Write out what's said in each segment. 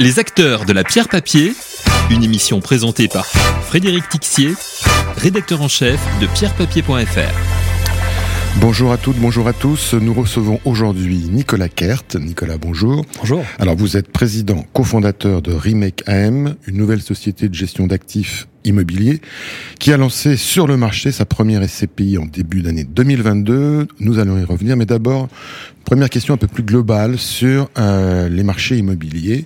Les acteurs de la pierre papier, une émission présentée par Frédéric Tixier, rédacteur en chef de pierrepapier.fr. Bonjour à toutes, bonjour à tous. Nous recevons aujourd'hui Nicolas Kert. Nicolas, bonjour. Bonjour. Alors, vous êtes président, cofondateur de Remake AM, une nouvelle société de gestion d'actifs immobiliers qui a lancé sur le marché sa première SCPI en début d'année 2022. Nous allons y revenir, mais d'abord, première question un peu plus globale sur euh, les marchés immobiliers.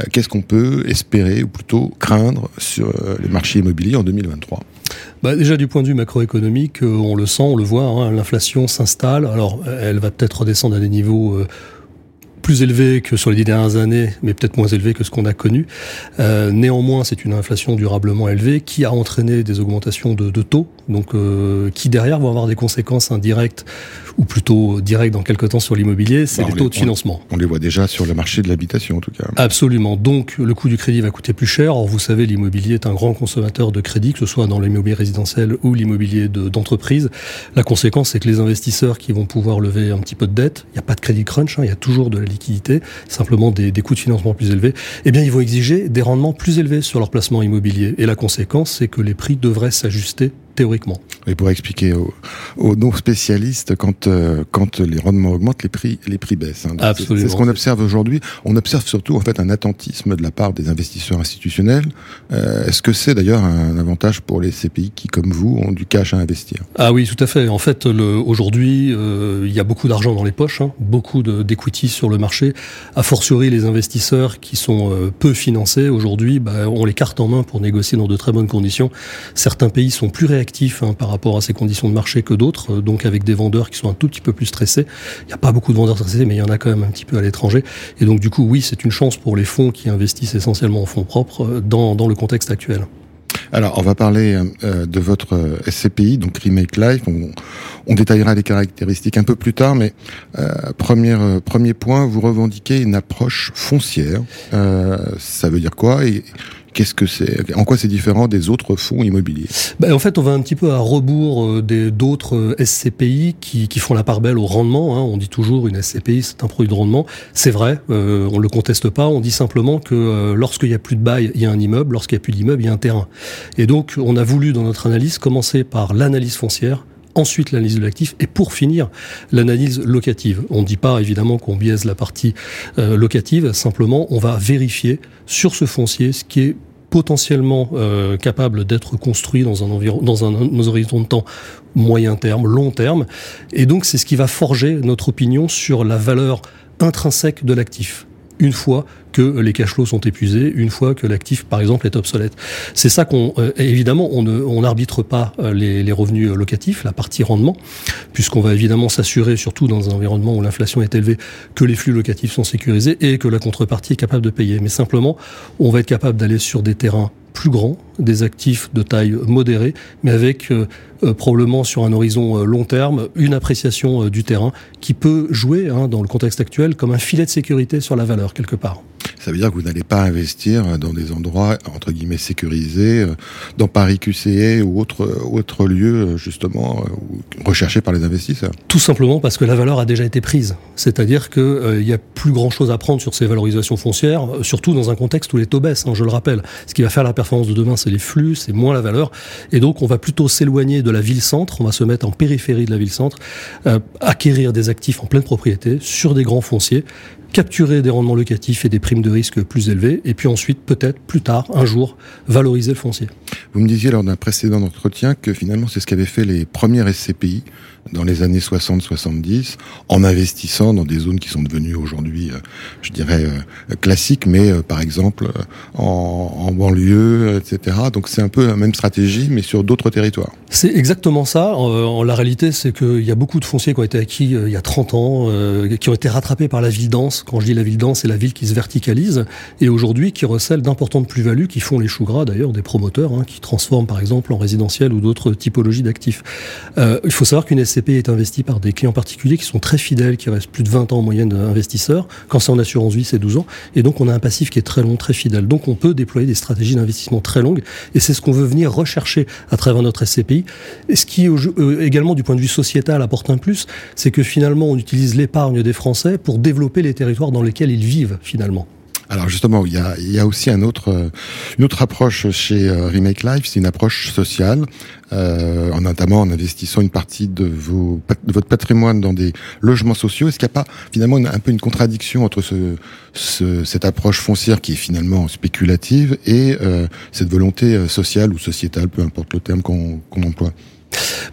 Euh, Qu'est-ce qu'on peut espérer, ou plutôt craindre, sur euh, les marchés immobiliers en 2023 bah déjà du point de vue macroéconomique, euh, on le sent, on le voit, hein, l'inflation s'installe. Alors elle va peut-être redescendre à des niveaux plus élevés que sur les dix dernières années, mais peut-être moins élevés que ce qu'on a connu. Néanmoins, c'est une inflation durablement élevée qui a entraîné des augmentations de taux, donc euh, qui derrière vont avoir des conséquences indirectes ou plutôt directes dans quelques temps sur l'immobilier, c'est Bah, les taux les- de financement. On les voit déjà sur le marché de l'habitation, en tout cas. Absolument. Donc, le coût du crédit va coûter plus cher. Or, vous savez, l'immobilier est un grand consommateur de crédit, que ce soit dans l'immobilier résidentiel ou l'immobilier de- d'entreprise. La conséquence, c'est que les investisseurs qui vont pouvoir lever un petit peu de dette, il n'y a pas de crédit crunch, hein, il y a toujours de la liquidité, simplement des, des coûts de financement plus élevés, eh bien, ils vont exiger des rendements plus élevés sur leur placement immobilier. Et la conséquence, c'est que les prix devraient s'ajuster théoriquement. Et pour expliquer aux, aux non-spécialistes, quand, euh, quand les rendements augmentent, les prix, les prix baissent. hein. Absolument. C'est ce qu'on observe aujourd'hui. On observe surtout en fait un attentisme de la part des investisseurs institutionnels. Euh, Est-ce que c'est d'ailleurs un avantage pour les CPI qui, comme vous, ont du cash à investir? Ah oui, tout à fait. En fait, aujourd'hui, euh, il y a beaucoup d'argent dans les poches, hein, beaucoup de- d'equity sur le marché. A fortiori, les investisseurs qui sont peu financés aujourd'hui, bah, ont les cartes en main pour négocier dans de très bonnes conditions. Certains pays sont plus réactifs hein, par rapport à ces conditions de marché que d'autres, euh, donc avec des vendeurs qui sont un tout petit peu plus stressés. Il n'y a pas beaucoup de vendeurs stressés, mais il y en a quand même un petit peu à l'étranger. Et donc, du coup, oui, c'est une chance pour les fonds qui investissent essentiellement en fonds propres euh, dans, le contexte actuel. Alors, on va parler euh, de votre SCPI, donc Remake Life. On, détaillera les caractéristiques un peu plus tard, mais euh, premier, point, vous revendiquez une approche foncière. Ça veut dire quoi? Qu'est-ce que c'est En quoi c'est différent des autres fonds immobiliers? Ben, en fait, on va un petit peu à rebours euh, des d'autres euh, SCPI qui, qui font la part belle au rendement. hein. On dit toujours une SCPI, c'est un produit de rendement. C'est vrai, euh, on le conteste pas. On dit simplement que euh, lorsqu'il y a plus de bail, il y a un immeuble. Lorsqu'il y a plus d'immeuble, il y a un terrain. Et donc, on a voulu dans notre analyse commencer par l'analyse foncière. Ensuite, l'analyse de l'actif et pour finir, l'analyse locative. On ne dit pas évidemment qu'on biaise la partie euh, locative, simplement on va vérifier sur ce foncier ce qui est potentiellement euh, capable d'être construit dans un environ, dans un, un horizon de temps moyen terme, long terme, et donc c'est ce qui va forger notre opinion sur la valeur intrinsèque de l'actif. Une fois que les cash flows sont épuisés, une fois que l'actif, par exemple, est obsolète. C'est ça qu'on, euh, évidemment, on n'arbitre pas euh, les, les revenus locatifs, la partie rendement, puisqu'on va évidemment s'assurer, surtout dans un environnement où l'inflation est élevée, que les flux locatifs sont sécurisés et que la contrepartie est capable de payer. Mais simplement, on va être capable d'aller sur des terrains plus grands, des actifs de taille modérée, mais avec euh, euh, probablement sur un horizon euh, long terme une appréciation du terrain qui peut jouer hein, dans le contexte actuel comme un filet de sécurité sur la valeur quelque part. Ça veut dire que vous n'allez pas investir dans des endroits entre guillemets sécurisés, euh, dans Paris QCE ou autre autre lieu justement euh, ou- recherché par les investisseurs. Tout simplement parce que la valeur a déjà été prise. C'est-à-dire qu'il euh, n'y a plus grand-chose à prendre sur ces valorisations foncières, euh, surtout dans un contexte où les taux baissent, hein, je le rappelle. Ce qui va faire la performance de demain, c'est les flux, c'est moins la valeur. Et donc, on va plutôt s'éloigner de la ville-centre, on va se mettre en périphérie de la ville-centre, euh, acquérir des actifs en pleine propriété sur des grands fonciers, capturer des rendements locatifs et des primes de risque plus élevées, et puis ensuite, peut-être, plus tard, un jour, valoriser le foncier. Vous me disiez lors d'un précédent entretien que finalement c'est ce qu'avaient fait les premières SCPI dans les années 60-70 en investissant dans des zones qui sont devenues aujourd'hui, euh, je dirais, euh, classiques, mais euh, par exemple en, banlieue, etc. Donc c'est un peu la même stratégie, mais sur d'autres territoires. C'est exactement ça. La réalité, c'est qu'il y a beaucoup de fonciers qui ont été acquis il y a 30 ans, qui ont été rattrapés par la ville dense. Quand je dis la ville dense, c'est la ville qui se verticalise et aujourd'hui qui recèle d'importantes plus-values qui font les choux gras d'ailleurs des promoteurs hein, qui transforment par exemple en résidentiel ou d'autres typologies d'actifs. Il faut savoir qu'une SCP est investie par des clients particuliers qui sont très fidèles, qui restent plus de 20 ans en moyenne investisseurs. Quand c'est en assurance vie, c'est 12 ans. Et donc on a un passif qui est très long, très fidèle. Donc on peut déployer des stratégies d'investissement très longues et c'est ce qu'on veut venir rechercher à travers notre SCPI. Et ce qui euh, également du point de vue sociétal apporte un plus, c'est que finalement on utilise l'épargne des Français pour développer les territoires dans lesquels ils vivent finalement. Alors justement, il y a, il y a aussi un autre, une autre approche chez Remake Life, c'est une approche sociale, euh, notamment en investissant une partie de, vos, de votre patrimoine dans des logements sociaux. Est-ce qu'il n'y a pas finalement un peu une contradiction entre ce, ce, cette approche foncière qui est finalement spéculative et euh, cette volonté sociale ou sociétale, peu importe le terme qu'on emploie?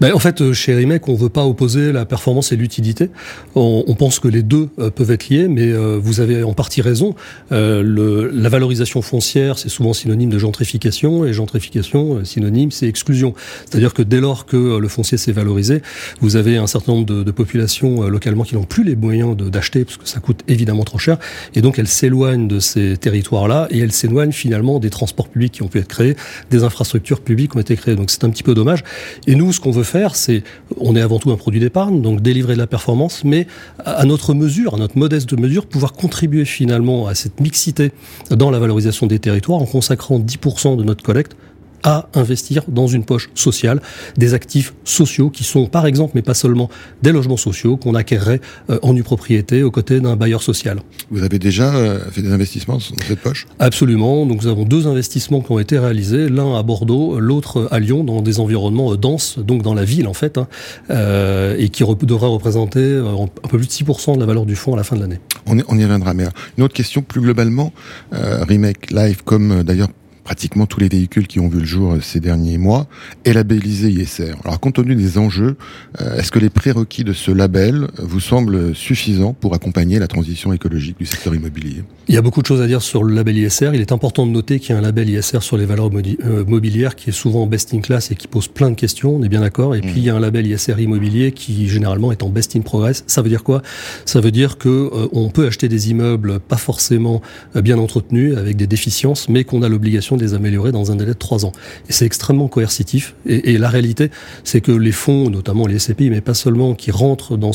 Ben, en fait, euh, chez Rimec, on veut pas opposer la performance et l'utilité. On, on, pense que les deux euh, peuvent être liés, mais euh, vous avez en partie raison. le, la valorisation foncière, c'est souvent synonyme de gentrification, et gentrification, synonyme, c'est exclusion. C'est-à-dire que dès lors que le foncier s'est valorisé, vous avez un certain nombre de, de populations localement qui n'ont plus les moyens d'acheter, parce que ça coûte évidemment trop cher, et donc elles s'éloignent de ces territoires-là, et elles s'éloignent finalement des transports publics qui ont pu être créés, des infrastructures publiques qui ont été créées. Donc c'est un petit peu dommage. Et nous, ce qu'on veut faire, c'est, on est avant tout un produit d'épargne, donc délivrer de la performance, mais à notre mesure, à notre modeste mesure, pouvoir contribuer finalement à cette mixité dans la valorisation des territoires en consacrant 10% de notre collecte à investir dans une poche sociale des actifs sociaux qui sont par exemple, mais pas seulement, des logements sociaux qu'on acquerrait euh, en nue propriété aux côtés d'un bailleur social. Vous avez déjà euh, fait des investissements dans cette poche? Absolument. Donc nous avons deux investissements qui ont été réalisés, l'un à Bordeaux, l'autre à Lyon, dans des environnements euh, denses, donc dans la ville en fait, hein, euh, et qui devrait représenter un peu plus de 6% de la valeur du fonds à la fin de l'année. On, on, y reviendra. Mais une autre question plus globalement, euh, Remake Live, comme d'ailleurs pratiquement tous les véhicules qui ont vu le jour euh, ces derniers mois, est labellisé ISR. Alors, compte tenu des enjeux, euh, est-ce que les prérequis de ce label vous semblent suffisants pour accompagner la transition écologique du secteur immobilier? Il y a beaucoup de choses à dire sur le label ISR. Il est important de noter qu'il y a un label ISR sur les valeurs euh, mobilières qui est souvent best in class et qui pose plein de questions, on est bien d'accord. Et puis, il y a un label ISR immobilier qui, généralement, est en best in progress. Ça veut dire quoi? Ça veut dire que on peut acheter des immeubles pas forcément bien entretenus, avec des déficiences, mais qu'on a l'obligation de les améliorer dans un délai de trois ans. Et c'est extrêmement coercitif. Et, la réalité, c'est que les fonds, notamment les SCPI, mais pas seulement, qui rentrent dans,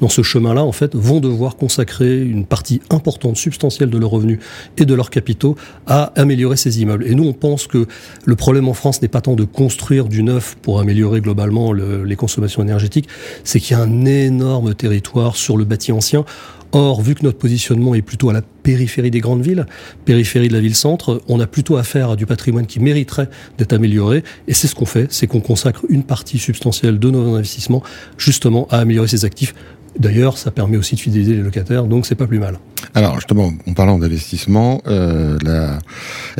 dans ce chemin-là, en fait, vont devoir consacrer une partie importante, substantielle de leurs revenus et de leurs capitaux à améliorer ces immeubles. Et nous, on pense que le problème en France n'est pas tant de construire du neuf pour améliorer globalement le, les consommations énergétiques, c'est qu'il y a un énorme territoire sur le bâti ancien. Or, vu que notre positionnement est plutôt à la périphérie des grandes villes, périphérie de la ville-centre, on a plutôt affaire à du patrimoine qui mériterait d'être amélioré. Et c'est ce qu'on fait, c'est qu'on consacre une partie substantielle de nos investissements justement à améliorer ces actifs D'ailleurs, ça permet aussi de fidéliser les locataires, donc c'est pas plus mal. Alors justement, en parlant d'investissement, euh, la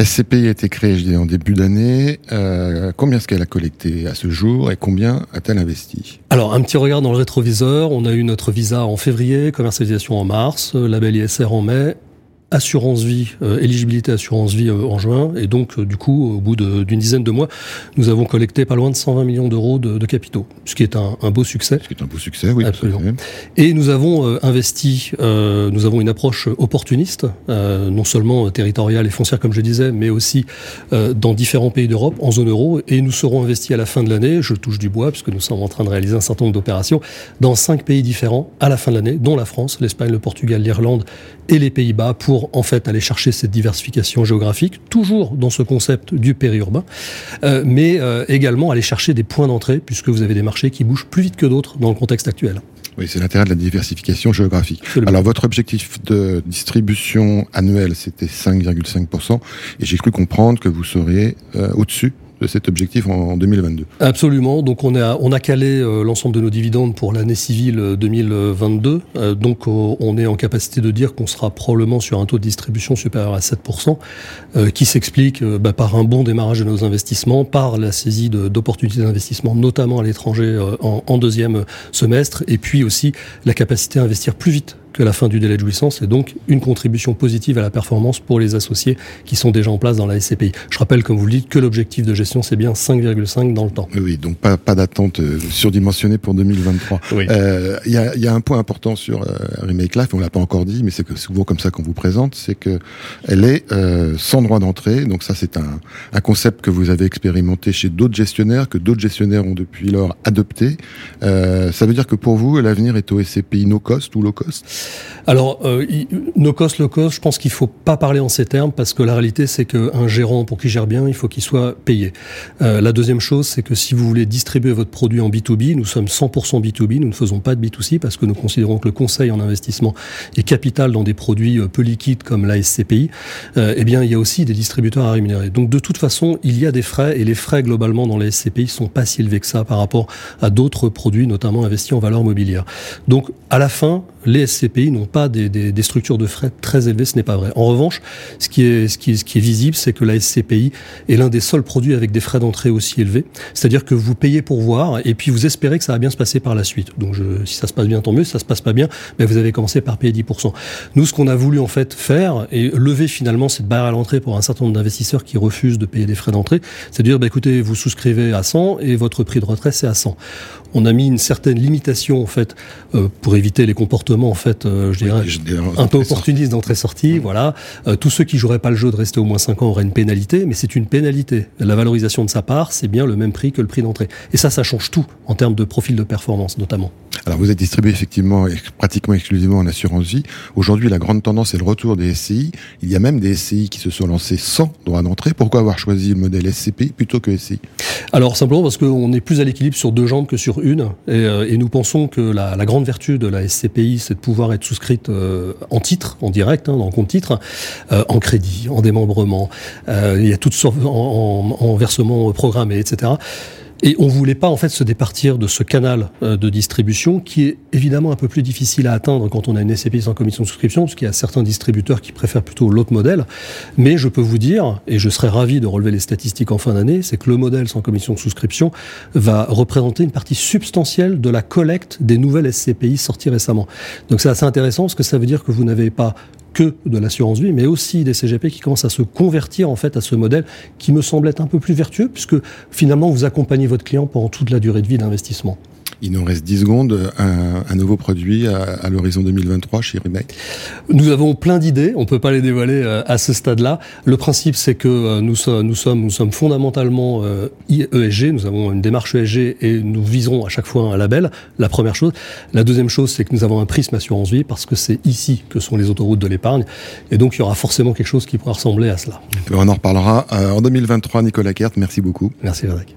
SCPI a été créée, je dis, en début d'année. Euh, combien est-ce qu'elle a collecté à ce jour et combien a-t-elle investi? Alors un petit regard dans le rétroviseur. On a eu notre visa en février, commercialisation en mars, label ISR en mai, assurance vie, euh, éligibilité assurance vie euh, en juin. Et donc, euh, du coup, au bout d'une dizaine de mois, nous avons collecté pas loin de 120 millions d'euros de, de, capitaux, ce qui est un, un, beau succès. Ce qui est un beau succès, oui. Absolument. Et nous avons investi, nous avons une approche opportuniste, non seulement territoriale et foncière, comme je disais, mais aussi dans différents pays d'Europe, en zone euro. Et nous serons investis à la fin de l'année, je touche du bois, puisque nous sommes en train de réaliser un certain nombre d'opérations, dans cinq pays différents à la fin de l'année, dont la France, l'Espagne, le Portugal, l'Irlande et les Pays-Bas, pour pour en fait aller chercher cette diversification géographique, toujours dans ce concept du périurbain, euh, mais euh, également aller chercher des points d'entrée, puisque vous avez des marchés qui bougent plus vite que d'autres dans le contexte actuel. Oui, c'est l'intérêt de la diversification géographique. Absolument. Alors, votre objectif de distribution annuelle, c'était 5,5%, et j'ai cru comprendre que vous seriez euh, au-dessus de cet objectif en 2022. Absolument. Donc on a calé euh, l'ensemble de nos dividendes pour l'année civile 2022. Euh, donc euh, on est en capacité de dire qu'on sera probablement sur un taux de distribution supérieur à 7%, qui s'explique bah, par un bon démarrage de nos investissements, par la saisie d'opportunités d'investissement, notamment à l'étranger en deuxième semestre, et puis aussi la capacité à investir plus vite que la fin du délai de jouissance et donc une contribution positive à la performance pour les associés qui sont déjà en place dans la SCPI. Je rappelle, comme vous le dites, que l'objectif de gestion, c'est bien 5,5 dans le temps. Oui, donc pas, pas d'attente euh, surdimensionnée pour 2023. Il oui. euh, y, a, y, a, un point important sur euh, Remake Life, on l'a pas encore dit, mais c'est que souvent comme ça qu'on vous présente, c'est que elle est euh, sans droit d'entrée. Donc ça, c'est un, un concept que vous avez expérimenté chez d'autres gestionnaires, que d'autres gestionnaires ont depuis lors adopté. Euh, ça veut dire que pour vous, l'avenir est au SCPI no cost ou low cost? Alors, euh, no cost, low cost, je pense qu'il faut pas parler en ces termes parce que la réalité, c'est qu'un gérant, pour qu'il gère bien, il faut qu'il soit payé. Euh, la deuxième chose, c'est que si vous voulez distribuer votre produit en B2B, nous sommes 100% B2B, nous ne faisons pas de B2C parce que nous considérons que le conseil en investissement est capital dans des produits euh, peu liquides comme la SCPI. Euh, eh bien, il y a aussi des distributeurs à rémunérer. Donc, de toute façon, il y a des frais et les frais globalement dans les SCPI sont pas si élevés que ça par rapport à d'autres produits, notamment investis en valeur mobilière. Donc, à la fin, les SCPI n'ont pas des, des, des, structures de frais très élevées, ce n'est pas vrai. En revanche, ce qui est, ce qui ce qui est visible, c'est que la SCPI est l'un des seuls produits avec des frais d'entrée aussi élevés. C'est-à-dire que vous payez pour voir et puis vous espérez que ça va bien se passer par la suite. Donc je, si ça se passe bien, tant mieux. Si ça se passe pas bien, ben vous avez commencé par payer 10%. Nous, ce qu'on a voulu en fait faire et lever finalement cette barrière à l'entrée pour un certain nombre d'investisseurs qui refusent de payer des frais d'entrée, c'est de dire, ben, écoutez, vous souscrivez à 100 et votre prix de retrait c'est à 100. On a mis une certaine limitation en fait euh, pour éviter les comportements en fait, euh, je dirais, un peu opportunistes d'entrée-sortie. Voilà, euh, tous ceux qui joueraient pas le jeu de rester au moins 5 ans auraient une pénalité, mais c'est une pénalité. La valorisation de sa part, c'est bien le même prix que le prix d'entrée. Et ça, ça change tout en termes de profil de performance, notamment. Alors, vous êtes distribué effectivement pratiquement exclusivement en assurance vie. Aujourd'hui, la grande tendance est le retour des SCI. Il y a même des SCI qui se sont lancés sans droit d'entrée. Pourquoi avoir choisi le modèle SCP plutôt que SCI Alors, simplement parce qu'on est plus à l'équilibre sur deux jambes que sur une. Et, euh, nous pensons que la, grande vertu de la SCPI, c'est de pouvoir être souscrite euh, en titre, en direct, hein, compte titre, euh, en crédit, en démembrement. Il y a toutes sortes en, en, en versement programmé, etc. Et on voulait pas en fait se départir de ce canal euh, de distribution qui est évidemment un peu plus difficile à atteindre quand on a une SCPI sans commission de souscription, parce qu'il y a certains distributeurs qui préfèrent plutôt l'autre modèle. Mais je peux vous dire, et je serais ravi de relever les statistiques en fin d'année, c'est que le modèle sans commission de souscription va représenter une partie substantielle de la collecte des nouvelles SCPI sorties récemment. Donc c'est assez intéressant parce que ça veut dire que vous n'avez pas que de l'assurance vie, mais aussi des CGP qui commencent à se convertir en fait à ce modèle qui me semble être un peu plus vertueux puisque finalement vous accompagnez votre client pendant toute la durée de vie d'investissement. Il nous reste 10 secondes. Un, un nouveau produit à, à l'horizon 2023 chez Remake Nous avons plein d'idées. On peut pas les dévoiler euh, à ce stade-là. Le principe, c'est que euh, nous, sommes, nous sommes, nous sommes fondamentalement ESG. Nous avons une démarche ESG et nous viserons à chaque fois un label. La première chose. La deuxième chose, c'est que nous avons un prisme assurance vie parce que c'est ici que sont les autoroutes de l'épargne. Et donc, il y aura forcément quelque chose qui pourra ressembler à cela. On en reparlera en 2023. Nicolas Kert, merci beaucoup. Merci, Frédéric.